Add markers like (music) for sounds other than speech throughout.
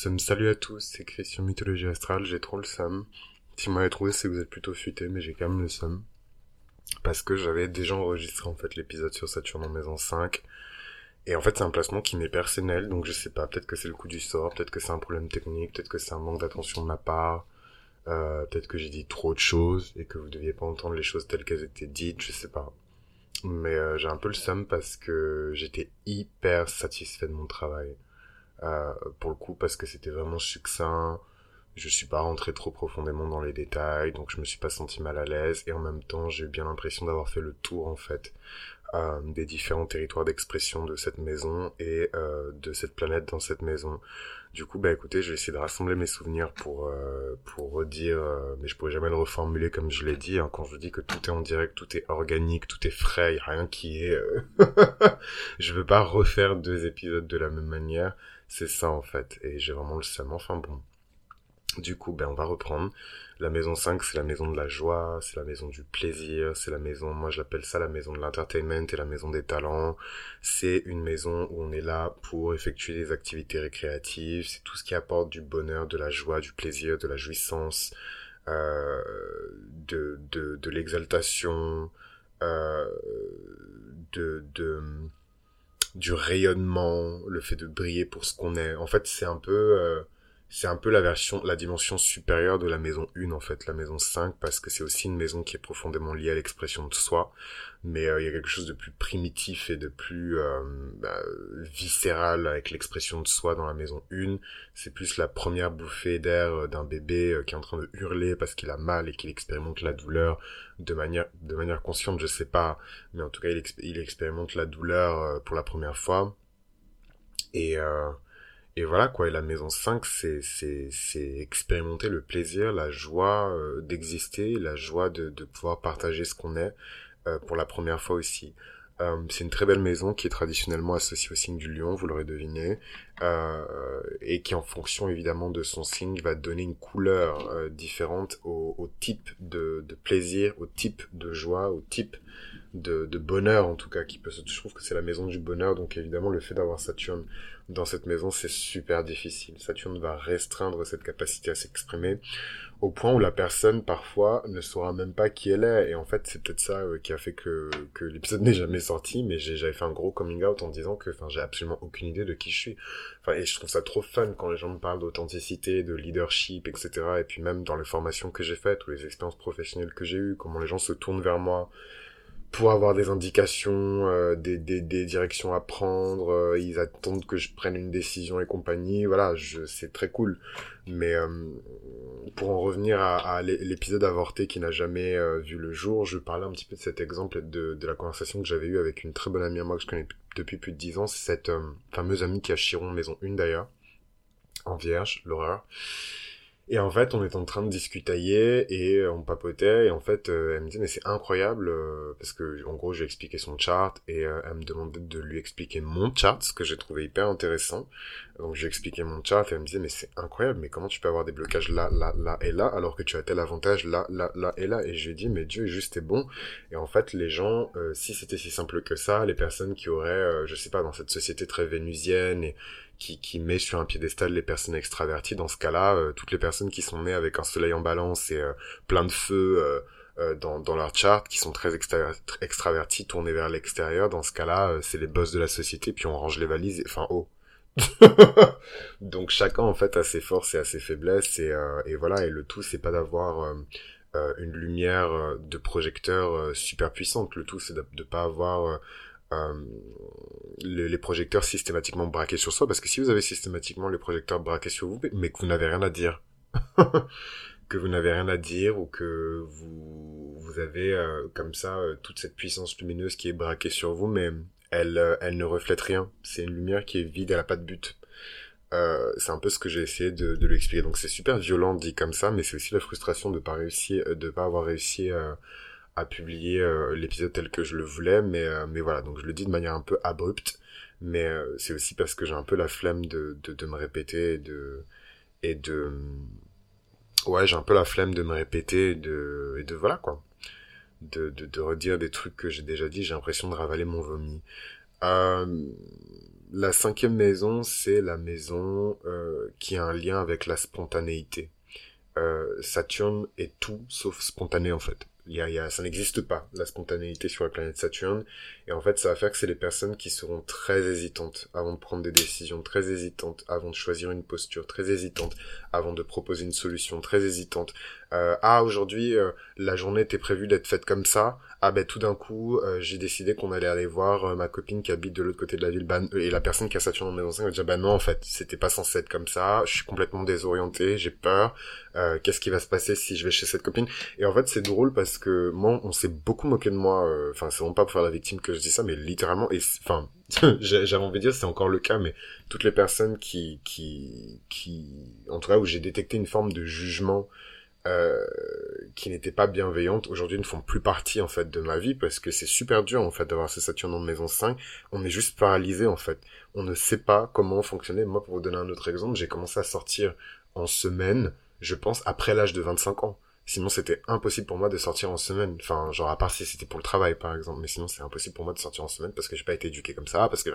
Salut à tous, c'est Christian Mythologie Astrale, j'ai trop le seum. Si vous m'avez trouvé, c'est que vous êtes plutôt futé, mais j'ai quand même le seum. Parce que j'avais déjà enregistré en fait l'épisode sur Saturne en maison 5. Et en fait, c'est un placement qui m'est personnel, donc je sais pas, peut-être que c'est le coup du sort, peut-être que c'est un problème technique, peut-être que c'est un manque d'attention de ma part, euh, peut-être que j'ai dit trop de choses et que vous deviez pas entendre les choses telles qu'elles étaient dites, je sais pas. Mais euh, j'ai un peu le seum parce que j'étais hyper satisfait de mon travail. Euh, pour le coup, parce que c'était vraiment succinct. Je suis pas rentré trop profondément dans les détails, donc je me suis pas senti mal à l'aise. Et en même temps, j'ai eu bien l'impression d'avoir fait le tour, en fait, euh, des différents territoires d'expression de cette maison et euh, de cette planète dans cette maison. Du coup, bah écoutez, je vais essayer de rassembler mes souvenirs pour euh, pour redire, euh, mais je pourrais jamais le reformuler comme je l'ai dit. Hein, quand je dis que tout est en direct, tout est organique, tout est frais, y a rien qui est. Euh, (laughs) je veux pas refaire deux épisodes de la même manière. C'est ça en fait, et j'ai vraiment le seum. Enfin bon. Du coup, ben on va reprendre. La maison 5, c'est la maison de la joie, c'est la maison du plaisir, c'est la maison, moi je l'appelle ça la maison de l'entertainment et la maison des talents. C'est une maison où on est là pour effectuer des activités récréatives, c'est tout ce qui apporte du bonheur, de la joie, du plaisir, de la jouissance, euh, de, de, de l'exaltation, euh, de, de, du rayonnement, le fait de briller pour ce qu'on est. En fait, c'est un peu... Euh, c'est un peu la version, la dimension supérieure de la maison 1 en fait, la maison 5, parce que c'est aussi une maison qui est profondément liée à l'expression de soi, mais euh, il y a quelque chose de plus primitif et de plus euh, bah, viscéral avec l'expression de soi dans la maison 1. C'est plus la première bouffée d'air euh, d'un bébé qui est en train de hurler parce qu'il a mal et qu'il expérimente la douleur de manière de manière consciente, je sais pas, mais en tout cas il, il expérimente la douleur pour la première fois. Et et voilà quoi, et la maison 5, c'est, c'est, c'est expérimenter le plaisir, la joie euh, d'exister, la joie de, de pouvoir partager ce qu'on est euh, pour la première fois aussi. Euh, c'est une très belle maison qui est traditionnellement associée au signe du lion, vous l'aurez deviné, et qui en fonction évidemment de son signe va donner une couleur différente au, au type de, de, plaisir, au type de joie, au type de, de bonheur en tout cas qui peut se... je trouve que c'est la maison du bonheur donc évidemment le fait d'avoir Saturne dans cette maison c'est super difficile. Saturne va restreindre cette capacité à s'exprimer au point où la personne parfois ne saura même pas qui elle est. Et en fait c'est peut-être ça euh, qui a fait que, que l'épisode (laughs) n'est jamais sorti mais j'avais fait un gros coming out en disant que enfin j'ai absolument aucune idée de qui je suis. Enfin et je trouve ça trop fun quand les gens me parlent d'authenticité de leadership etc et puis même dans les formations que j'ai faites ou les expériences professionnelles que j'ai eues comment les gens se tournent vers moi pour avoir des indications, euh, des, des, des, directions à prendre, euh, ils attendent que je prenne une décision et compagnie, voilà, c'est très cool. Mais euh, pour en revenir à, à l'épisode avorté qui n'a jamais vu le jour, je parlais un petit peu de cet exemple de, de la conversation que j'avais eue avec une très bonne amie à moi que je connais depuis plus de dix ans, c'est cette fameuse amie qui a Chiron Maison 1 d'ailleurs, en vierge, l'horreur. Et en fait, on est en train de discutailler et on papotait et en fait, euh, elle me dit mais c'est incroyable euh, parce que en gros, j'ai expliqué son chart et euh, elle me demandait de lui expliquer mon chart, ce que j'ai trouvé hyper intéressant. Donc j'ai expliqué mon chart et elle me disait mais c'est incroyable, mais comment tu peux avoir des blocages là, là, là et là alors que tu as tel avantage là, là, là et là? Et je lui ai dit mais Dieu est juste et bon. Et en fait, les gens, si c'était si simple que ça, les personnes qui auraient, je sais pas, dans cette société très vénusienne et qui, qui met sur un piédestal les personnes extraverties. Dans ce cas-là, euh, toutes les personnes qui sont nées avec un soleil en balance et euh, plein de feu euh, dans, dans leur chart, qui sont très extravertis, tournés vers l'extérieur, dans ce cas-là, c'est les boss de la société, puis on range les valises, enfin, oh. (laughs) Donc chacun en fait a ses forces et a ses faiblesses et, et voilà et le tout c'est pas d'avoir une lumière de projecteur super puissante le tout c'est de, de pas avoir euh, les, les, projecteurs systématiquement braqués sur soi, parce que si vous avez systématiquement les projecteurs braqués sur vous, mais que vous n'avez rien à dire, (laughs) que vous n'avez rien à dire, ou que vous, vous avez euh, comme ça euh, toute cette puissance lumineuse qui est braquée sur vous, mais elle, euh, elle ne reflète rien. C'est une lumière qui est vide, elle n'a pas de but. c'est un peu ce que j'ai essayé de, de lui expliquer. Donc c'est super violent dit comme ça, mais c'est aussi la frustration de pas réussir, de pas avoir réussi à publier euh, l'épisode tel que je le voulais, mais, euh, mais voilà, donc je le dis de manière un peu abrupte, mais euh, c'est aussi parce que j'ai un peu la flemme de, de, de me répéter et de... Et de ouais, j'ai un peu la flemme de me répéter et de, et de voilà quoi. De, de, de redire des trucs que j'ai déjà dit, j'ai l'impression de ravaler mon vomi. la cinquième maison, c'est la maison euh, qui a un lien avec la spontanéité. Euh, Saturne est tout sauf spontané en fait. Y y a, ça n'existe pas, la spontanéité sur la planète Saturne. Et en fait, ça va faire que c'est les personnes qui seront très hésitantes avant de prendre des décisions, très hésitantes avant de choisir une posture, très hésitantes avant de proposer une solution, très hésitantes. Euh, ah, aujourd'hui, euh, la journée était prévue d'être faite comme ça. Ah ben tout d'un coup, euh, j'ai décidé qu'on allait aller voir euh, ma copine qui habite de l'autre côté de la ville. Bah, et la personne qui a Saturne en maison 5 va dire, bah non, en fait, c'était pas censé être comme ça. Je suis complètement désorienté, j'ai peur. Qu'est-ce qui va se passer si je vais chez cette copine? Et en fait, c'est drôle parce que moi, on s'est beaucoup moqué de moi. Enfin, c'est vraiment pas pour faire la victime que je dis ça, mais littéralement, et enfin, (laughs) j'avais envie de dire, c'est encore le cas, mais toutes les personnes qui, qui, qui, en tout cas, où j'ai détecté une forme de jugement euh, qui n'étaient pas bienveillantes aujourd'hui ne font plus partie en fait de ma vie parce que c'est super dur en fait d'avoir ce Saturne en maison 5 on est juste paralysé en fait. On ne sait pas comment fonctionner. Moi pour vous donner un autre exemple j'ai commencé à sortir en semaine je pense après l'âge de 25 ans Sinon, c'était impossible pour moi de sortir en semaine. Enfin, genre, à part si c'était pour le travail, par exemple. Mais sinon, c'est impossible pour moi de sortir en semaine parce que j'ai pas été éduqué comme ça, parce que,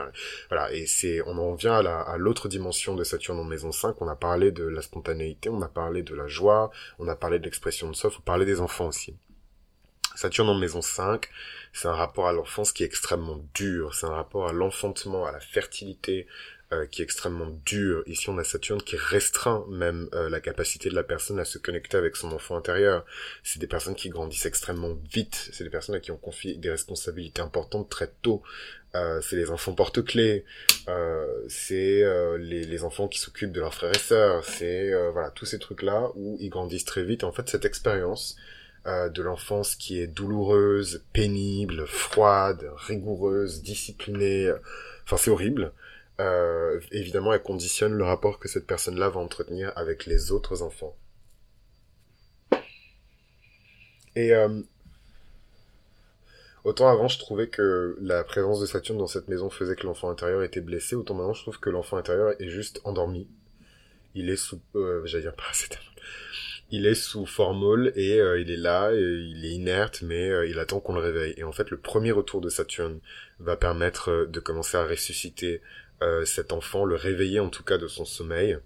voilà. Et c'est, on en vient à l'autre dimension de Saturne en maison 5. On a parlé de la spontanéité, on a parlé de la joie, on a parlé de l'expression de soi, on parler des enfants aussi. Saturne en maison 5, c'est un rapport à l'enfance qui est extrêmement dur, c'est un rapport à l'enfantement, à la fertilité, euh, qui est extrêmement dur. Ici, on a Saturne qui restreint même euh, la capacité de la personne à se connecter avec son enfant intérieur. C'est des personnes qui grandissent extrêmement vite. C'est des personnes à qui on confie des responsabilités importantes très tôt. Euh, c'est les enfants porte-clés. c'est les, les, enfants qui s'occupent de leurs frères et sœurs. C'est voilà tous ces trucs-là où ils grandissent très vite. En fait, cette expérience de l'enfance qui est douloureuse, pénible, froide, rigoureuse, disciplinée. Enfin, c'est horrible euh, évidemment, elle conditionne le rapport que cette personne-là va entretenir avec les autres enfants. Et euh, autant avant, je trouvais que la présence de Saturne dans cette maison faisait que l'enfant intérieur était blessé, autant maintenant, je trouve que l'enfant intérieur est juste endormi. Il est sous, euh, j'allais dire. Il est sous formol et euh, il est là, et il est inerte, mais euh, il attend qu'on le réveille. Et en fait, le premier retour de Saturne va permettre de commencer à ressusciter euh, cet enfant, le réveiller en tout cas de son sommeil,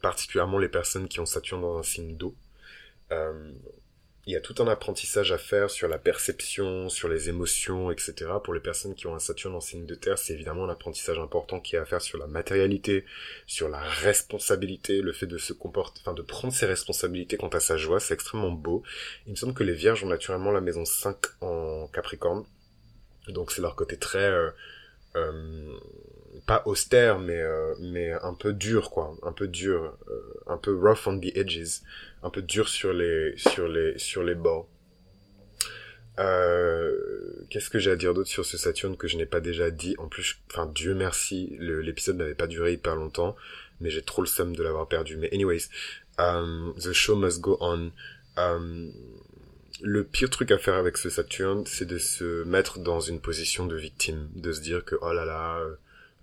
particulièrement les personnes qui ont Saturne dans un signe d'eau. Euh, il y a tout un apprentissage à faire sur la perception, sur les émotions, etc. Pour les personnes qui ont un Saturne en signe de terre, c'est évidemment un apprentissage important qui est à faire sur la matérialité, sur la responsabilité, le fait de se comporter, enfin de prendre ses responsabilités quant à sa joie, c'est extrêmement beau. Il me semble que les vierges ont naturellement la maison 5 en Capricorne. Donc c'est leur côté très euh, euh pas austère mais euh, mais un peu dur quoi. Un peu dur euh, un peu rough on the edges. Un peu dur sur les sur les sur les bords. Euh, qu'est-ce que j'ai à dire d'autre sur ce Saturne que je n'ai pas déjà dit? En plus enfin Dieu merci l'épisode n'avait pas duré hyper longtemps mais j'ai trop le seum de l'avoir perdu. Mais anyways um, the show must go on. Um, le pire truc à faire avec ce Saturne, c'est de se mettre dans une position de victime, de se dire que oh là là,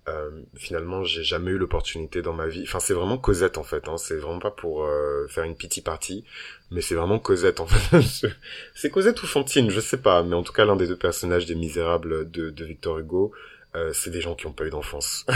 euh, finalement j'ai jamais eu l'opportunité dans ma vie enfin c'est vraiment Cosette en fait hein. c'est vraiment pas pour euh, faire une pity party mais c'est vraiment Cosette en fait (laughs) c'est Cosette ou Fantine je sais pas mais en tout cas l'un des deux personnages des Misérables de, de Victor Hugo euh, c'est des gens qui n'ont pas eu d'enfance.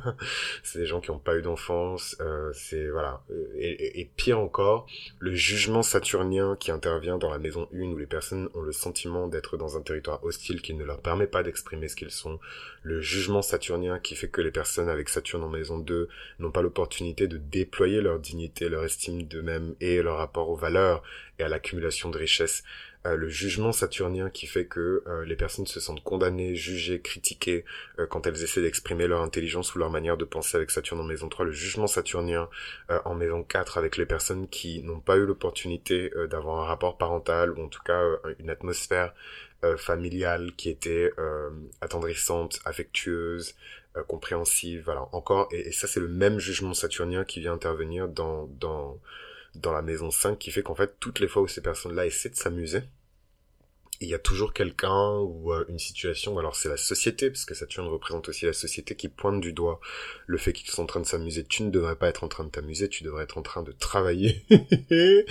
(laughs) c'est des gens qui n'ont pas eu d'enfance. Euh, c'est voilà. Et, et, pire encore, le jugement saturnien qui intervient dans la maison 1 où les personnes ont le sentiment d'être dans un territoire hostile qui ne leur permet pas d'exprimer ce qu'ils sont. Le jugement saturnien qui fait que les personnes avec Saturne en maison 2 n'ont pas l'opportunité de déployer leur dignité, leur estime d'eux-mêmes et leur rapport aux valeurs et à l'accumulation de richesses. Euh, le jugement saturnien qui fait que euh, les personnes se sentent condamnées, jugées, critiquées euh, quand elles essaient d'exprimer leur intelligence ou leur manière de penser avec Saturne en maison 3, le jugement saturnien en maison 4 avec les personnes qui n'ont pas eu l'opportunité d'avoir un rapport parental ou en tout cas une atmosphère familiale qui était attendrissante, affectueuse, compréhensive, voilà, encore, et, et ça c'est le même jugement saturnien qui vient intervenir dans, dans, dans la maison 5 qui fait qu'en fait toutes les fois où ces personnes-là essaient de s'amuser, il y a toujours quelqu'un ou euh, une situation, alors c'est la société, parce que Saturne représente aussi la société qui pointe du doigt le fait qu'ils sont en train de s'amuser. Tu ne devrais pas être en train de t'amuser, tu devrais être en train de travailler. (laughs) euh,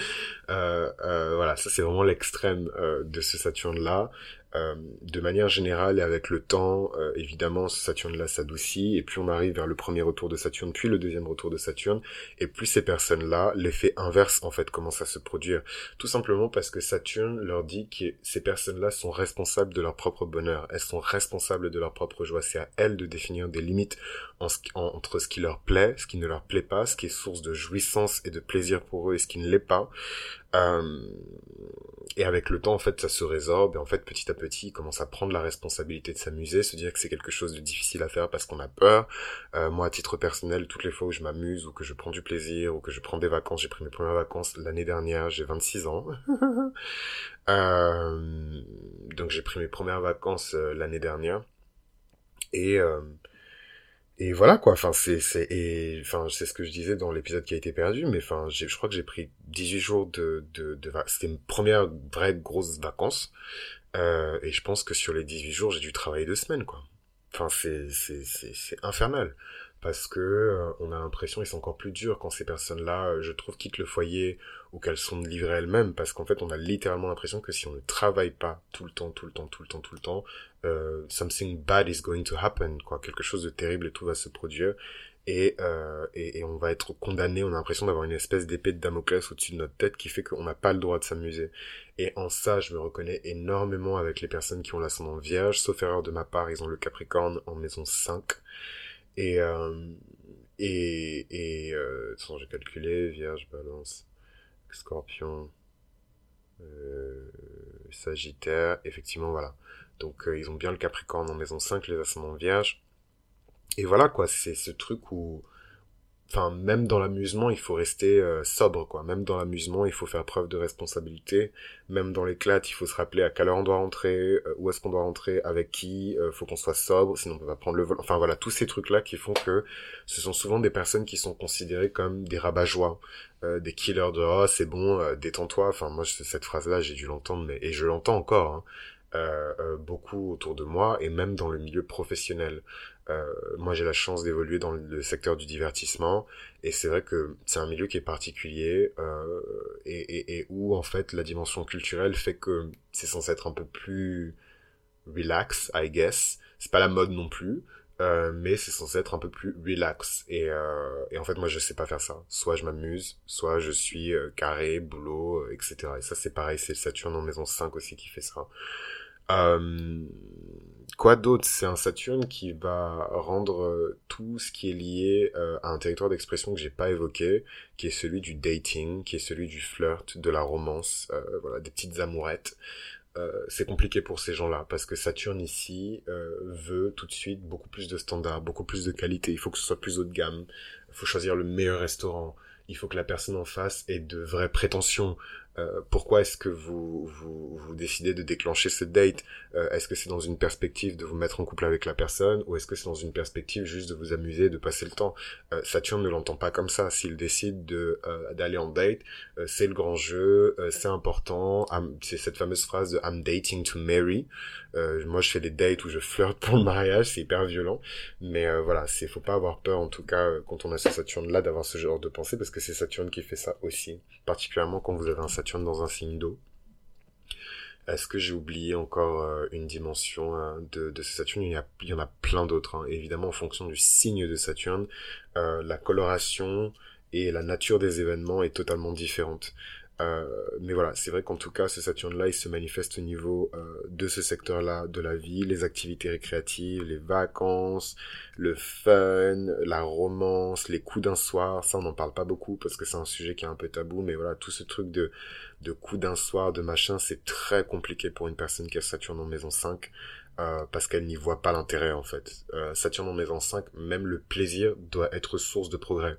euh, voilà, ça c'est vraiment l'extrême de ce Saturne-là. Euh, de manière générale et avec le temps, euh, évidemment, ce Saturne-là s'adoucit, et plus on arrive vers le premier retour de Saturne, puis le deuxième retour de Saturne, et plus ces personnes-là, l'effet inverse, en fait, commence à se produire. Tout simplement parce que Saturne leur dit que ces personnes-là sont responsables de leur propre bonheur, elles sont responsables de leur propre joie, c'est à elles de définir des limites entre ce qui leur plaît, ce qui ne leur plaît pas, ce qui est source de jouissance et de plaisir pour eux et ce qui ne l'est pas. Euh, et avec le temps, en fait, ça se résorbe et en fait, petit à petit, ils commencent à prendre la responsabilité de s'amuser, se dire que c'est quelque chose de difficile à faire parce qu'on a peur. Euh, moi, à titre personnel, toutes les fois où je m'amuse ou que je prends du plaisir ou que je prends des vacances, j'ai pris mes premières vacances l'année dernière, j'ai 26 ans. (laughs) euh, donc j'ai pris mes premières vacances l'année dernière et et voilà quoi. Enfin c'est c'est et enfin c'est ce que je disais dans l'épisode qui a été perdu mais enfin je crois que j'ai pris 18 jours de de, de c'était une première vraie grosse vacances. Euh, et je pense que sur les 18 jours j'ai dû travailler deux semaines quoi. Enfin c'est c'est c'est c'est infernal parce que euh, on a l'impression et c'est encore plus dur quand ces personnes là euh, je trouve quittent le foyer ou qu'elles sont livrées elles-mêmes parce qu'en fait on a littéralement l'impression que si on ne travaille pas tout le temps tout le temps tout le temps tout le temps euh, something bad is going to happen, quoi. Quelque chose de terrible et tout va se produire. Et, euh, et, et, on va être condamné, on a l'impression d'avoir une espèce d'épée de Damoclès au-dessus de notre tête qui fait qu'on n'a pas le droit de s'amuser. Et en ça, je me reconnais énormément avec les personnes qui ont l'ascendant vierge, sauf erreur de ma part, ils ont le Capricorne en maison 5. Et, euh, et, et euh, j'ai calculé, vierge, balance, scorpion, euh, sagittaire, effectivement, voilà. Donc ils ont bien le Capricorne en maison 5, les ascendants vierges. Et voilà quoi, c'est ce truc où enfin même dans l'amusement il faut rester euh, sobre quoi même dans l'amusement il faut faire preuve de responsabilité même dans l'éclate il faut se rappeler à quelle heure on doit rentrer euh, où est-ce qu'on doit rentrer avec qui euh, faut qu'on soit sobre sinon on peut pas prendre le vol enfin voilà tous ces trucs là qui font que ce sont souvent des personnes qui sont considérées comme des rabat-joie des killers de oh c'est bon détends-toi enfin moi cette phrase là j'ai dû l'entendre mais et je l'entends encore hein. Euh, euh, beaucoup autour de moi et même dans le milieu professionnel. Euh, moi, j'ai la chance d'évoluer dans le secteur du divertissement et c'est vrai que c'est un milieu qui est particulier euh, et, où en fait la dimension culturelle fait que c'est censé être un peu plus relax, I guess. C'est pas la mode non plus, euh, mais c'est censé être un peu plus relax. Et, et, en fait, moi, je sais pas faire ça. Soit je m'amuse, soit je suis carré, boulot, etc. Et ça, c'est pareil, c'est Saturne en maison 5 aussi qui fait ça. Euh, quoi d'autre? C'est un Saturne qui va rendre euh, tout ce qui est lié euh, à un territoire d'expression que j'ai pas évoqué, qui est celui du dating, qui est celui du flirt, de la romance, voilà, des petites amourettes. c'est compliqué pour ces gens-là parce que Saturne ici veut tout de suite beaucoup plus de standards, beaucoup plus de qualité. Il faut que ce soit plus haut de gamme. Il faut choisir le meilleur restaurant. Il faut que la personne en face ait de vraies prétentions. Euh, pourquoi est-ce que vous, vous, décidez de déclencher cette date? Euh, Est-ce que c'est dans une perspective de vous mettre en couple avec la personne ou est-ce que c'est dans une perspective juste de vous amuser, de passer le temps? Euh, Saturne ne l'entend pas comme ça. S'il décide de d'aller en date, c'est le grand jeu, c'est important. C'est cette fameuse phrase de I'm dating to marry. moi, je fais des dates où je flirte pour le mariage, c'est hyper violent. Mais voilà, c'est faut pas avoir peur en tout cas quand on a ce Saturne là d'avoir ce genre de pensée parce que c'est Saturne qui fait ça aussi, particulièrement quand vous avez un Saturne dans un signe d'eau. Est-ce que j'ai oublié encore euh, une dimension hein, de, Saturne? Il y, il y en a plein d'autres. Hein. Évidemment, en fonction du signe de Saturne, euh, la coloration et la nature des événements est totalement différente. Euh, mais voilà, c'est vrai qu'en tout cas, ce Saturne-là, il se manifeste au niveau euh, de ce secteur-là de la vie, les activités récréatives, les vacances, le fun, la romance, les coups d'un soir. Ça, on n'en parle pas beaucoup parce que c'est un sujet qui est un peu tabou, mais voilà, tout ce truc de, de coups d'un soir, de machin, c'est très compliqué pour une personne qui a Saturne en maison 5. Euh, parce qu'elle n'y voit pas l'intérêt en fait. Saturne en maison 5, même le plaisir doit être source de progrès.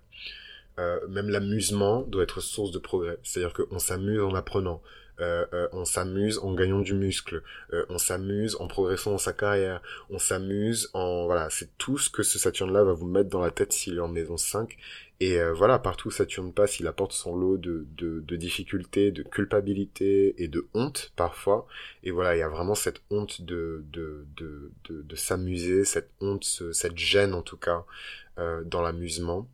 Euh, même l'amusement doit être source de progrès. C'est-à-dire qu'on s'amuse en apprenant. Euh, euh, on s'amuse en gagnant du muscle, on s'amuse en progressant dans sa carrière, on s'amuse en voilà, c'est tout ce que ce Saturne là va vous mettre dans la tête s'il est en maison 5 et voilà, partout où Saturne passe, il apporte son lot de, de, de, difficultés, de culpabilité et de honte parfois. Et voilà, il y a vraiment cette honte de, de, de, de, de s'amuser, cette honte, cette gêne en tout cas, dans l'amusement.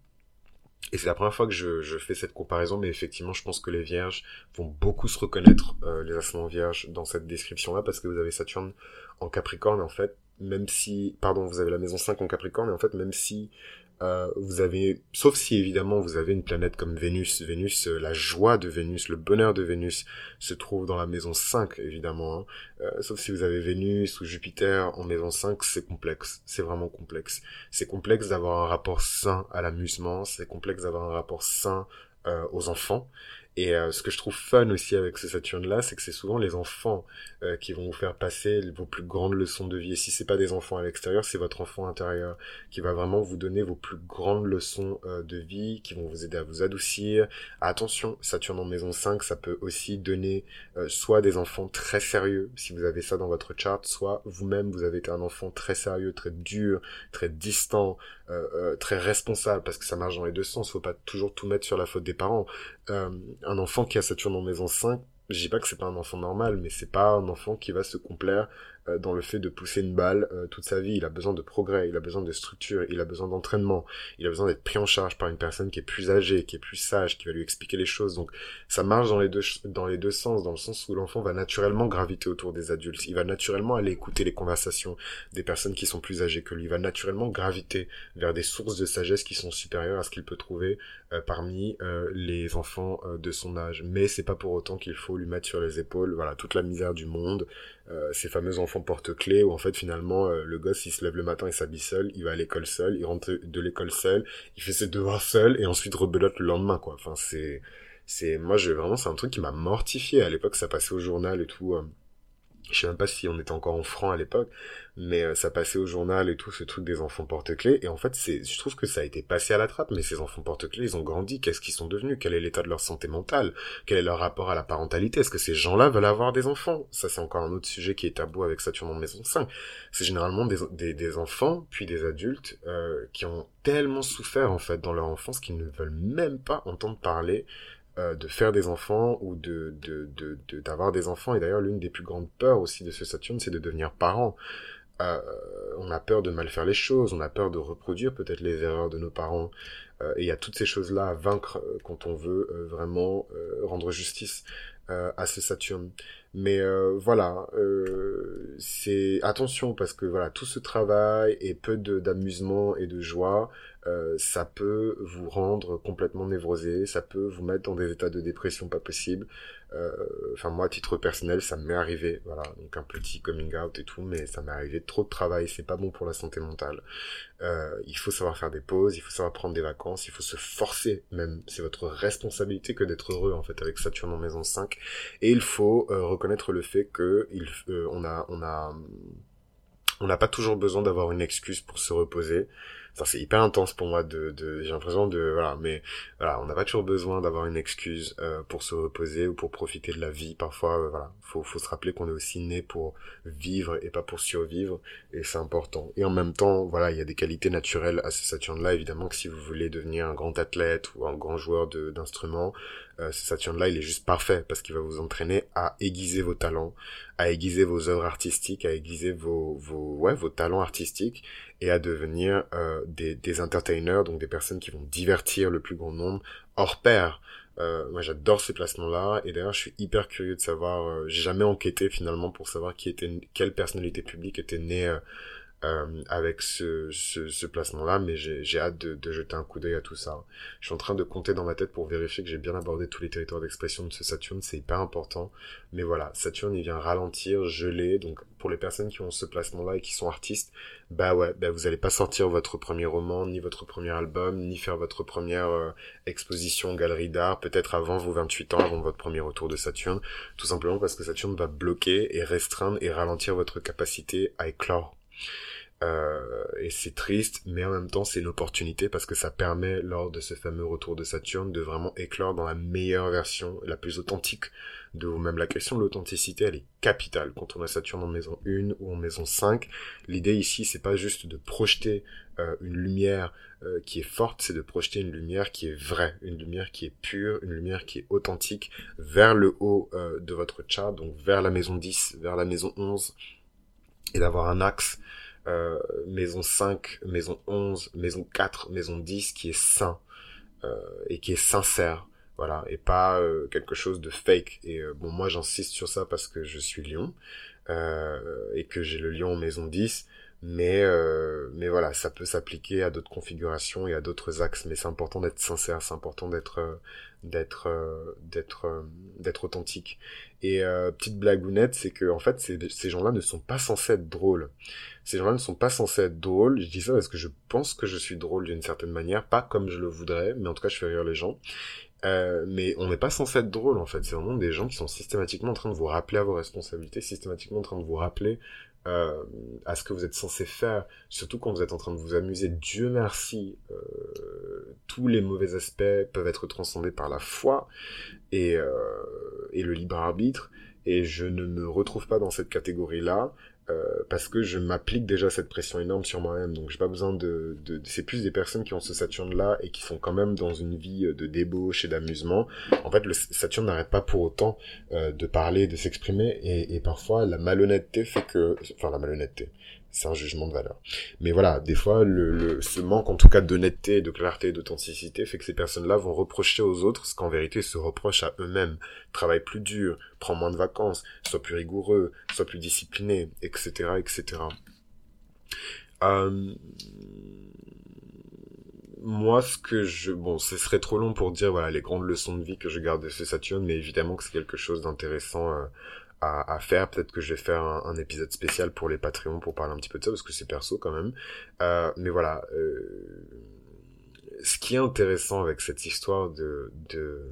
Et c'est la première fois que je, fais cette comparaison, mais effectivement, je pense que les vierges vont beaucoup se reconnaître, euh, les ascendants vierges, dans cette description-là, parce que vous avez Saturne en Capricorne, en fait, même si, pardon, vous avez la maison 5 en Capricorne, et en fait, même si euh, vous avez, sauf si évidemment vous avez une planète comme Vénus, Vénus, euh, la joie de Vénus, le bonheur de Vénus se trouve dans la maison 5 évidemment, hein. euh, sauf si vous avez Vénus ou Jupiter en maison 5, c'est complexe, c'est vraiment complexe. C'est complexe d'avoir un rapport sain à l'amusement, c'est complexe d'avoir un rapport sain aux enfants, et euh, ce que je trouve fun aussi avec ce Saturne-là, c'est que c'est souvent les enfants euh, qui vont vous faire passer vos plus grandes leçons de vie. Et si c'est pas des enfants à l'extérieur, c'est votre enfant intérieur qui va vraiment vous donner vos plus grandes leçons euh, de vie, qui vont vous aider à vous adoucir. Attention, Saturne en maison 5, ça peut aussi donner soit des enfants très sérieux, si vous avez ça dans votre chart, soit vous-même vous avez un enfant très sérieux, très dur, très distant, très responsable, parce que ça marche dans les deux sens. Faut pas toujours tout mettre sur la faute des parents un enfant qui a Saturne en maison 5, je dis pas que c'est pas un enfant normal, mais c'est pas un enfant qui va se complaire euh, dans le fait de pousser une balle euh, toute sa vie. Il a besoin de progrès, il a besoin de structure, il a besoin d'entraînement, il a besoin d'être pris en charge par une personne qui est plus âgée, qui est plus sage, qui va lui expliquer les choses. Donc ça marche dans les deux dans les deux sens, dans le sens où l'enfant va naturellement graviter autour des adultes. Il va naturellement aller écouter les conversations des personnes qui sont plus âgées que lui. Il va naturellement graviter vers des sources de sagesse qui sont supérieures à ce qu'il peut trouver euh, parmi les enfants de son âge. Mais c'est pas pour autant qu'il faut lui mettre sur les épaules voilà toute la misère du monde, ces fameux enfants porte-clés où en fait finalement euh, le gosse il se lève le matin il s'habille seul, il va à l'école seul, il rentre de l'école seul, il fait ses devoirs seul et ensuite rebelote le lendemain quoi. Enfin c'est c'est moi je vraiment c'est un truc qui m'a mortifié à l'époque ça passait au journal et tout. Euh je sais même pas si on était encore en franc à l'époque, mais euh, ça passait au journal et tout ce truc des enfants porte-clés. Et en fait, c'est, je trouve que ça a été passé à la trappe. Mais ces enfants porte-clés, ils ont grandi. Qu'est-ce qu'ils sont devenus? Quel est l'état de leur santé mentale? Quel est leur rapport à la parentalité? Est-ce que ces gens-là veulent avoir des enfants? Ça, c'est encore un autre sujet qui est tabou avec Saturne en maison 5. C'est généralement des, des, enfants, puis des adultes euh, qui ont tellement souffert en fait dans leur enfance qu'ils ne veulent même pas entendre parler euh, de faire des enfants ou de d'avoir de, des enfants. Et d'ailleurs, l'une des plus grandes peurs aussi de ce Saturne, c'est de devenir parent. Euh, on a peur de mal faire les choses, on a peur de reproduire peut-être les erreurs de nos parents. Euh, et il y a toutes ces choses-là à vaincre quand on veut vraiment rendre justice à ce Saturne. Mais voilà, c'est attention parce que voilà tout ce travail et peu d'amusement et de joie euh, ça peut vous rendre complètement névrosé, ça peut vous mettre dans des états de dépression pas possible. Euh, enfin moi, à titre personnel, ça m'est arrivé, voilà, donc un petit coming out et tout, mais ça m'est arrivé trop de travail, c'est pas bon pour la santé mentale. Euh, il faut savoir faire des pauses, il faut savoir prendre des vacances, il faut se forcer même, c'est votre responsabilité que d'être heureux en fait avec Saturne en maison 5, et il faut reconnaître le fait que il, on a, on a, on n'a pas toujours besoin d'avoir une excuse pour se reposer c'est hyper intense pour moi de, de j'ai l'impression de voilà mais voilà on n'a pas toujours besoin d'avoir une excuse euh, pour se reposer ou pour profiter de la vie. Parfois euh, voilà faut faut se rappeler qu'on est aussi né pour vivre et pas pour survivre et c'est important. Et en même temps voilà il y a des qualités naturelles à ce Saturne là évidemment que si vous voulez devenir un grand athlète ou un grand joueur d'instruments euh, ce Saturne là il est juste parfait parce qu'il va vous entraîner à aiguiser vos talents à aiguiser vos œuvres artistiques à aiguiser vos vos ouais vos talents artistiques et à devenir euh, des, des entertainers, donc des personnes qui vont divertir le plus grand nombre hors pair. Euh, moi j'adore ces placements-là et d'ailleurs je suis hyper curieux de savoir, euh, j'ai jamais enquêté finalement pour savoir qui était, quelle personnalité publique était née euh, avec ce, ce, ce placement-là, mais j'ai hâte de, de, jeter un coup d'œil à tout ça. Je suis en train de compter dans ma tête pour vérifier que j'ai bien abordé tous les territoires d'expression de ce Saturne, c'est hyper important. Mais voilà, Saturne il vient ralentir, geler, donc pour les personnes qui ont ce placement-là et qui sont artistes, bah ouais, bah vous allez pas sortir votre premier roman, ni votre premier album, ni faire votre première euh, exposition galerie d'art, peut-être avant vos 28 ans, avant votre premier retour de Saturne, tout simplement parce que Saturne va bloquer et restreindre et ralentir votre capacité à éclore. Euh, et c'est triste, mais en même temps c'est une opportunité parce que ça permet lors de ce fameux retour de Saturne de vraiment éclore dans la meilleure version, la plus authentique de vous-même. La question de l'authenticité, elle est capitale quand on a Saturne en maison 1 ou en maison 5. L'idée ici, c'est pas juste de projeter euh, une lumière euh, qui est forte, c'est de projeter une lumière qui est vraie, une lumière qui est pure, une lumière qui est authentique vers le haut de votre chart, donc vers la maison 10, vers la maison 11, et d'avoir un axe euh, maison 5, maison 11, maison 4, maison 10 qui est sain. et qui est sincère voilà et pas quelque chose de fake et bon moi j'insiste sur ça parce que je suis lion et que j'ai le lion en maison 10 mais euh, mais voilà ça peut s'appliquer à d'autres configurations et à d'autres axes. Mais c'est important d'être sincère c'est important d'être euh, d'être euh, d'être d'être authentique. Et petite blagounette c'est que en fait ces, ces gens-là ne sont pas censés être drôles. Ces gens-là ne sont pas censés être drôles. Je dis ça parce que je pense que je suis drôle d'une certaine manière pas comme je le voudrais mais en tout cas je fais rire les gens. Euh, mais on n'est pas censé être drôle en fait. C'est vraiment des gens qui sont systématiquement en train de vous rappeler à vos responsabilités, systématiquement en train de vous rappeler euh, à ce que vous êtes censé faire, surtout quand vous êtes en train de vous amuser. Dieu merci, euh, tous les mauvais aspects peuvent être transcendés par la foi euh, et le libre arbitre. Et je ne me retrouve pas dans cette catégorie-là. Euh, parce que je m'applique déjà cette pression énorme sur moi-même. Donc j'ai pas besoin de, de, c'est plus des personnes qui ont ce Saturne là et qui sont quand même dans une vie de débauche et d'amusement. En fait, le Saturne n'arrête pas pour autant euh, de parler, de s'exprimer et, et parfois la malhonnêteté fait que, enfin la malhonnêteté, c'est un jugement de valeur. Mais voilà, des fois, le, ce manque en tout cas d'honnêteté, de clarté, d'authenticité fait que ces personnes-là vont reprocher aux autres ce qu'en vérité se reprochent à eux-mêmes. Travaille plus dur, prends moins de vacances, sois plus rigoureux, sois plus discipliné, etc., etc. Euh... Moi, ce que je, bon, ce serait trop long pour dire, voilà, les grandes leçons de vie que je garde de ce Saturne, mais évidemment que c'est quelque chose d'intéressant euh, à, à faire. Peut-être que je vais faire un, épisode spécial pour les Patreons pour parler un petit peu de ça, parce que c'est perso quand même. Euh, mais voilà, euh, ce qui est intéressant avec cette histoire de, de,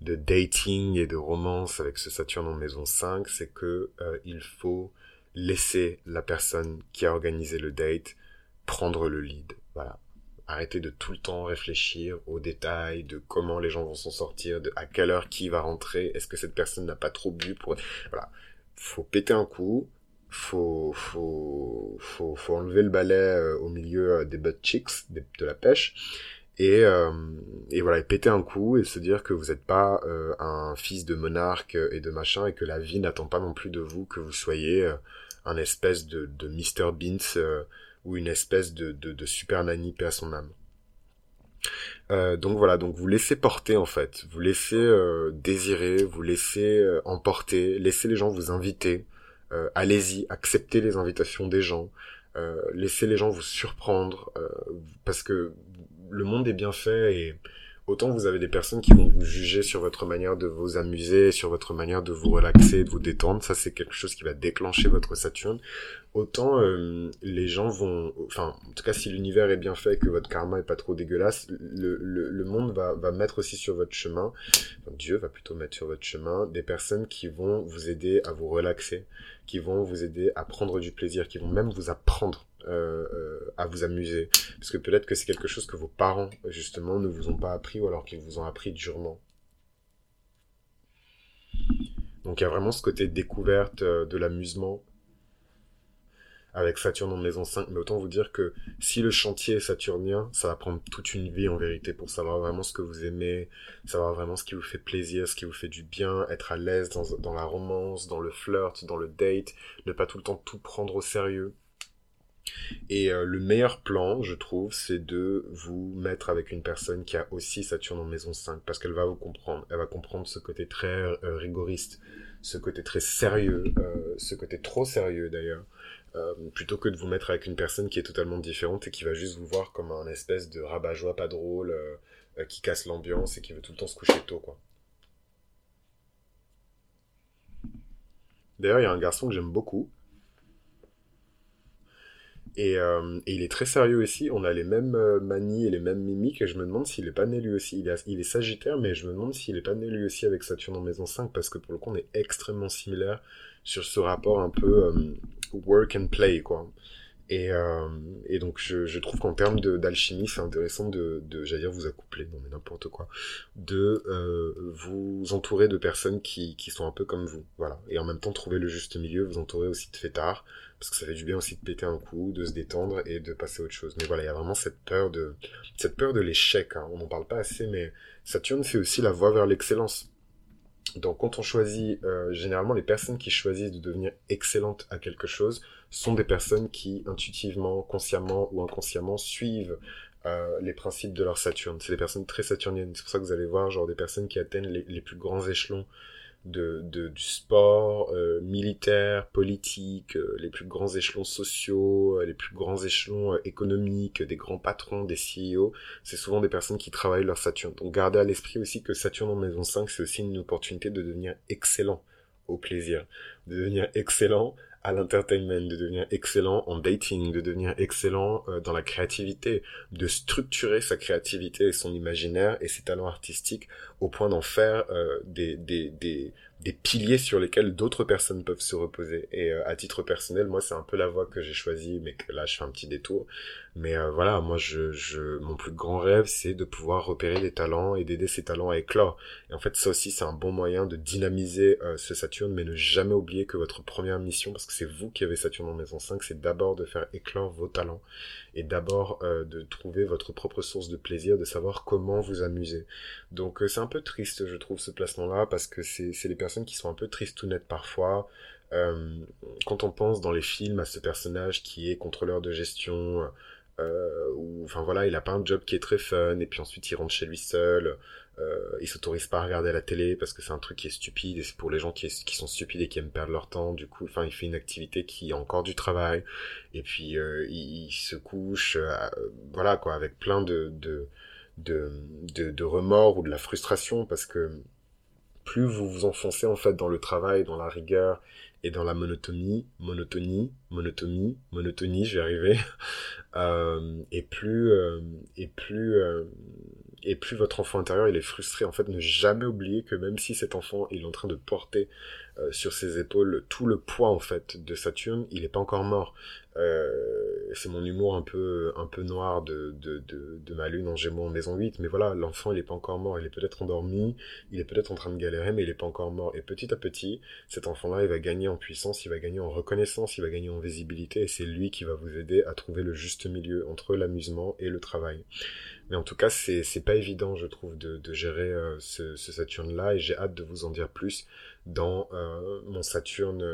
de dating et de romance avec ce Saturne en maison 5, c'est que euh, il faut laisser la personne qui a organisé le date prendre le lead. Voilà arrêter de tout le temps réfléchir aux détails de comment les gens vont s'en sortir, de à quelle heure qui va rentrer, est-ce que cette personne n'a pas trop bu pour voilà, faut péter un coup, faut faut faut faut enlever le balai euh, au milieu euh, des butt chicks de la pêche et euh, et voilà et péter un coup et se dire que vous n'êtes pas un fils de monarque et de machin et que la vie n'attend pas non plus de vous que vous soyez un espèce de de Mr Beans ou une espèce de, de, de super à son âme. Euh, donc voilà, donc vous laissez porter en fait, vous laissez euh, désirer, vous laissez euh, emporter, laissez les gens vous inviter, allez-y, acceptez les invitations des gens, laissez les gens vous surprendre, parce que le monde est bien fait et autant vous avez des personnes qui vont vous juger sur votre manière de vous amuser, sur votre manière de vous relaxer, de vous détendre, ça c'est quelque chose qui va déclencher votre Saturne, autant euh, les gens vont, enfin en tout cas si l'univers est bien fait et que votre karma est pas trop dégueulasse, le, le, le monde va, va mettre aussi sur votre chemin, Dieu va plutôt mettre sur votre chemin des personnes qui vont vous aider à vous relaxer, qui vont vous aider à prendre du plaisir, qui vont même vous apprendre à vous amuser. Parce que peut-être que c'est quelque chose que vos parents, justement, ne vous ont pas appris ou alors qu'ils vous ont appris durement. Donc il y a vraiment ce côté découverte euh, de l'amusement avec Saturne en maison 5, mais autant vous dire que si le chantier est saturnien, ça va prendre toute une vie en vérité pour savoir vraiment ce que vous aimez, savoir vraiment ce qui vous fait plaisir, ce qui vous fait du bien, être à l'aise dans la romance, dans le flirt, dans le date, ne pas tout le temps tout prendre au sérieux. Et euh, le meilleur plan, je trouve, c'est de vous mettre avec une personne qui a aussi Saturne en maison 5, parce qu'elle va vous comprendre. Elle va comprendre ce côté très euh, rigoriste, ce côté très sérieux, euh, ce côté trop sérieux d'ailleurs, plutôt que de vous mettre avec une personne qui est totalement différente et qui va juste vous voir comme un espèce de rabat-joie pas drôle, qui casse l'ambiance et qui veut tout le temps se coucher tôt, quoi. D'ailleurs, il y a un garçon que j'aime beaucoup, et, euh, et, il est très sérieux aussi. On a les mêmes euh, manies et les mêmes mimiques. Et je me demande s'il est pas né lui aussi. Il est, il est sagittaire, mais je me demande s'il est pas né lui aussi avec Saturne en maison 5. Parce que pour le coup, on est extrêmement similaire sur ce rapport un peu euh, work and play, quoi. Et, euh, et donc, je, trouve qu'en termes d'alchimie, c'est intéressant de, de j'allais dire, vous accoupler, non mais n'importe quoi, de vous entourer de personnes qui, qui sont un peu comme vous. Voilà. Et en même temps, trouver le juste milieu, vous entourer aussi de fêtards parce que ça fait du bien aussi de péter un coup, de se détendre et de passer à autre chose. Mais voilà, il y a vraiment cette peur de cette peur de l'échec. Hein. On n'en parle pas assez, mais Saturne c'est aussi la voie vers l'excellence. Donc quand on choisit, euh, généralement les personnes qui choisissent de devenir excellentes à quelque chose sont des personnes qui intuitivement, consciemment ou inconsciemment suivent les principes de leur Saturne. C'est des personnes très saturniennes. C'est pour ça que vous allez voir genre des personnes qui atteignent les plus grands échelons de, de, du sport, euh, militaire, politique, euh, les plus grands échelons sociaux, euh, les plus grands échelons économiques, des grands patrons, des CEO, c'est souvent des personnes qui travaillent leur Saturne. Donc gardez à l'esprit aussi que Saturne en maison 5, c'est aussi une opportunité de devenir excellent au plaisir, de devenir excellent à l'entertainment, de devenir excellent en dating, de devenir excellent dans la créativité, de structurer sa créativité et son imaginaire et ses talents artistiques au point d'en faire euh, des, des, des, des, piliers sur lesquels d'autres personnes peuvent se reposer. Et euh, à titre personnel, moi, c'est un peu la voie que j'ai choisie, mais que là, je fais un petit détour. Mais euh, voilà, moi, je, je, mon plus grand rêve, c'est de pouvoir repérer des talents et d'aider ces talents à éclore. Et en fait, ça aussi, c'est un bon moyen de dynamiser ce Saturne, mais ne jamais oublier que votre première mission, parce que c'est vous qui avez Saturne en maison 5, c'est d'abord de faire éclore vos talents et d'abord de trouver votre propre source de plaisir, de savoir comment vous amuser. Donc, c'est un peu triste, je trouve, ce placement-là, parce que c'est les personnes qui sont un peu tristounettes parfois. Euh, quand on pense dans les films à ce personnage qui est contrôleur de gestion, euh, ou enfin voilà, il a pas un job qui est très fun, et puis ensuite il rentre chez lui seul, euh, il s'autorise pas à regarder la télé parce que c'est un truc qui est stupide, et c'est pour les gens qui, qui sont stupides et qui aiment perdre leur temps, du coup, enfin il fait une activité qui a encore du travail, et puis euh, il, se couche, euh, voilà quoi, avec plein de, de de, de, de remords ou de la frustration parce que plus vous vous enfoncez en fait dans le travail, dans la rigueur et dans la monotonie, monotonie, monotonie, monotonie, je vais arriver, (laughs) euh, et plus euh, et plus euh, et plus votre enfant intérieur il est frustré. En fait, ne jamais oublier que même si cet enfant est en train de porter sur ses épaules tout le poids en fait de Saturne, il n'est pas encore mort. Euh, c'est mon humour un peu un peu noir de, de, de, ma lune en Gémeaux en maison 8, mais voilà, l'enfant il est pas encore mort, il est peut-être endormi, il est peut-être en train de galérer, mais il est pas encore mort. Et petit à petit, cet enfant-là, il va gagner en puissance, il va gagner en reconnaissance, il va gagner en visibilité, et c'est lui qui va vous aider à trouver le juste milieu entre l'amusement et le travail. Mais en tout cas, c'est pas évident, je trouve, de, gérer euh, ce, Saturne-là, et j'ai hâte de vous en dire plus dans euh, mon Saturne,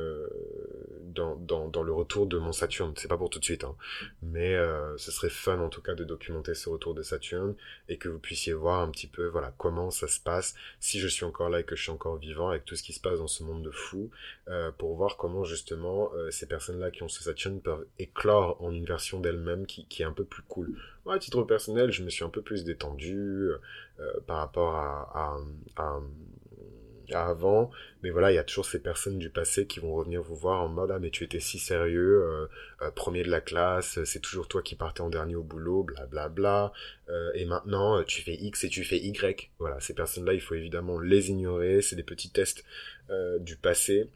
dans, le retour de mon Saturne. C'est pas pour tout de suite, hein. mais euh, ce serait fun en tout cas de documenter ce retour de Saturne et que vous puissiez voir un petit peu voilà comment ça se passe si je suis encore là et que je suis encore vivant avec tout ce qui se passe dans ce monde de fou pour voir comment justement ces personnes-là qui ont ce Saturne peuvent éclore en une version d'elles-mêmes qui, qui est un peu plus cool. Moi, à titre personnel, je me suis un peu plus détendu par rapport à, à, à avant, mais voilà, il y a toujours ces personnes du passé qui vont revenir vous voir en mode ah mais tu étais si sérieux, euh, euh, premier de la classe, c'est toujours toi qui partais en dernier au boulot, bla bla bla, euh, et maintenant tu fais X et tu fais Y. Voilà, ces personnes-là, il faut évidemment les ignorer, c'est des petits tests du passé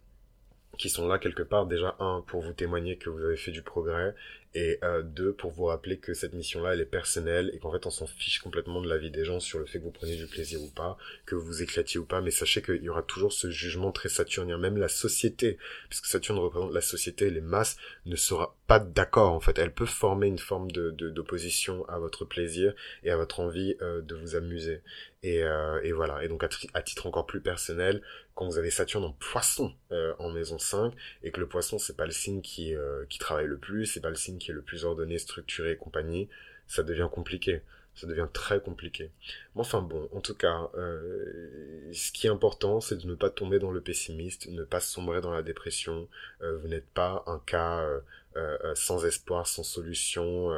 qui sont là quelque part déjà un pour vous témoigner que vous avez fait du progrès et euh, deux pour vous rappeler que cette mission-là elle est personnelle et qu'en fait on s'en fiche complètement de la vie des gens sur le fait que vous preniez du plaisir ou pas, que vous vous éclatiez ou pas, mais sachez qu'il y aura toujours ce jugement très saturnien, même la société, puisque Saturne représente la société, les masses ne sera pas d'accord en fait, elle peut former une forme de d'opposition à votre plaisir et à votre envie euh, de vous amuser. Et, euh, et voilà. Et donc à, à titre encore plus personnel quand vous avez Saturne en poisson euh, en maison 5 et que le poisson c'est pas le signe qui euh, qui travaille le plus, c'est pas le signe qui le plus ordonné, structuré et compagnie, ça devient compliqué. Ça devient très compliqué. Mais enfin bon, en tout cas, euh, ce qui est important, c'est de ne pas tomber dans le pessimiste, ne pas sombrer dans la dépression. vous n'êtes pas un cas sans espoir, sans solution,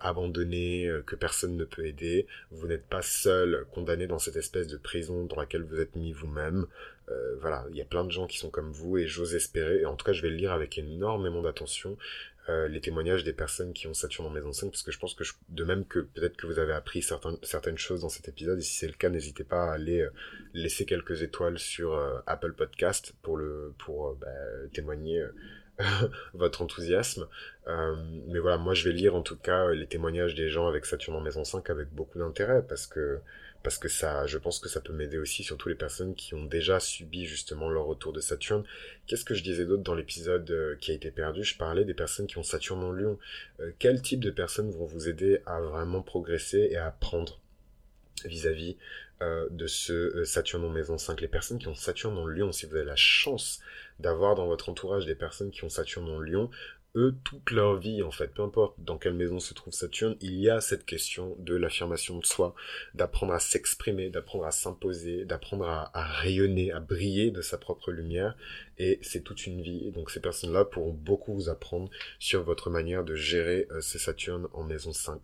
abandonné, que personne ne peut aider. Vous n'êtes pas seul, condamné dans cette espèce de prison dans laquelle vous êtes mis vous-même. Euh, voilà, il y a plein de gens qui sont comme vous et j'ose espérer, et en tout cas je vais le lire avec énormément d'attention, euh, les témoignages des personnes qui ont Saturne en maison 5 parce que je pense que de même que peut-être que vous avez appris certaines, certaines choses dans cet épisode et si c'est le cas n'hésitez pas à aller euh, laisser quelques étoiles sur Apple Podcast pour le pour bah, témoigner (laughs) votre enthousiasme. Mais voilà moi je vais lire en tout cas les témoignages des gens avec Saturne en maison 5 avec beaucoup d'intérêt parce que parce que ça, je pense que ça peut m'aider aussi, surtout les personnes qui ont déjà subi justement leur retour de Saturne. Qu'est-ce que je disais d'autre dans l'épisode euh, qui a été perdu? Je parlais des personnes qui ont Saturne en Lion. Euh, quel type de personnes vont vous aider à vraiment progresser et à apprendre vis-à-vis euh, de ce Saturne en maison 5 Les personnes qui ont Saturne en Lion, si vous avez la chance d'avoir dans votre entourage des personnes qui ont Saturne en Lion, eux, toute leur vie, en fait, peu importe dans quelle maison se trouve Saturne, il y a cette question de l'affirmation de soi, d'apprendre à s'exprimer, d'apprendre à s'imposer, d'apprendre à, rayonner, à briller de sa propre lumière. Et c'est toute une vie. Donc ces personnes-là pourront beaucoup vous apprendre sur votre manière de gérer euh, ces Saturnes en maison 5.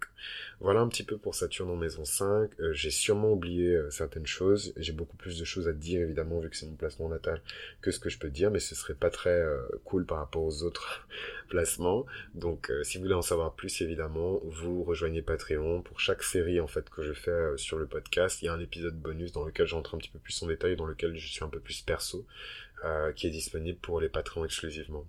Voilà un petit peu pour Saturne en maison 5. Euh, j'ai sûrement oublié euh, certaines choses. J'ai beaucoup plus de choses à dire, évidemment, vu que c'est mon placement natal, que ce que je peux dire, mais ce serait pas très cool par rapport aux autres (laughs) placements. Donc si vous voulez en savoir plus, évidemment, vous rejoignez Patreon. Pour chaque série, en fait, que je fais sur le podcast, il y a un épisode bonus dans lequel j'entre un petit peu plus en détail, dans lequel je suis un peu plus perso. Euh, qui est disponible pour les patrons exclusivement.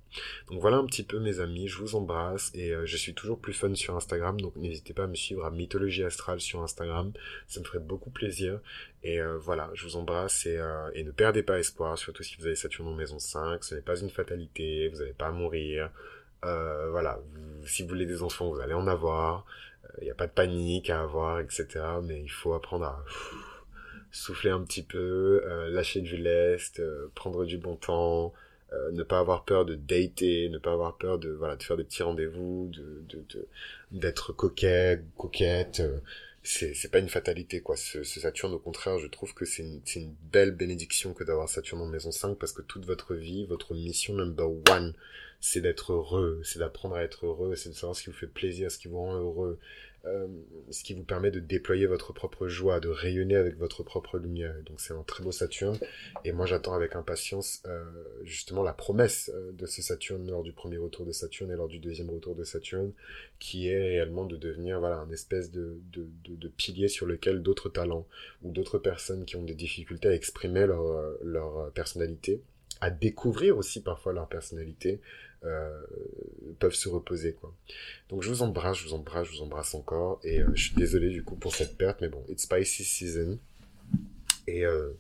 Donc voilà un petit peu mes amis, je vous embrasse et euh, je suis toujours plus fun sur Instagram, donc n'hésitez pas à me suivre à Mythologie Astrale sur Instagram, ça me ferait beaucoup plaisir. Et euh, voilà, je vous embrasse et, et, ne perdez pas espoir, surtout si vous avez Saturne en maison 5, ce n'est pas une fatalité, vous n'allez pas à mourir. voilà, si vous voulez des enfants, vous allez en avoir. Il n'y a pas de panique à avoir, etc. Mais il faut apprendre à souffler un petit peu, euh, lâcher du lest, euh, prendre du bon temps, euh, ne pas avoir peur de dater, ne pas avoir peur de voilà de faire des petits rendez-vous, de d'être coquette, coquette. c'est c'est pas une fatalité quoi. Ce, ce, Saturne au contraire, je trouve que c'est une, une belle bénédiction que d'avoir Saturne en maison 5 parce que toute votre vie, votre mission number one, c'est d'être heureux, c'est d'apprendre à être heureux, c'est de savoir ce qui vous fait plaisir, ce qui vous rend heureux, euh, ce qui vous permet de déployer votre propre joie, de rayonner avec votre propre lumière. Donc c'est un très beau Saturne, et moi j'attends avec impatience euh, justement la promesse euh, de ce Saturne lors du premier retour de Saturne et lors du deuxième retour de Saturne, qui est réellement de devenir voilà un espèce de, de, de, de pilier sur lequel d'autres talents ou d'autres personnes qui ont des difficultés à exprimer leur, leur personnalité, à découvrir aussi parfois leur personnalité, euh, peuvent se reposer quoi. Donc je vous embrasse, je vous embrasse, je vous embrasse encore et euh, je suis désolé du coup pour cette perte mais bon, it's spicy season. Et, euh,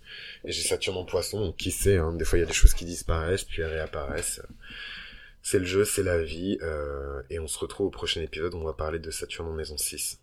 j'ai Saturne en poisson, donc qui sait, hein, des fois il y a des choses qui disparaissent puis elles réapparaissent. C'est le jeu, c'est la vie, euh, et on se retrouve au prochain épisode où on va parler de Saturne en maison 6.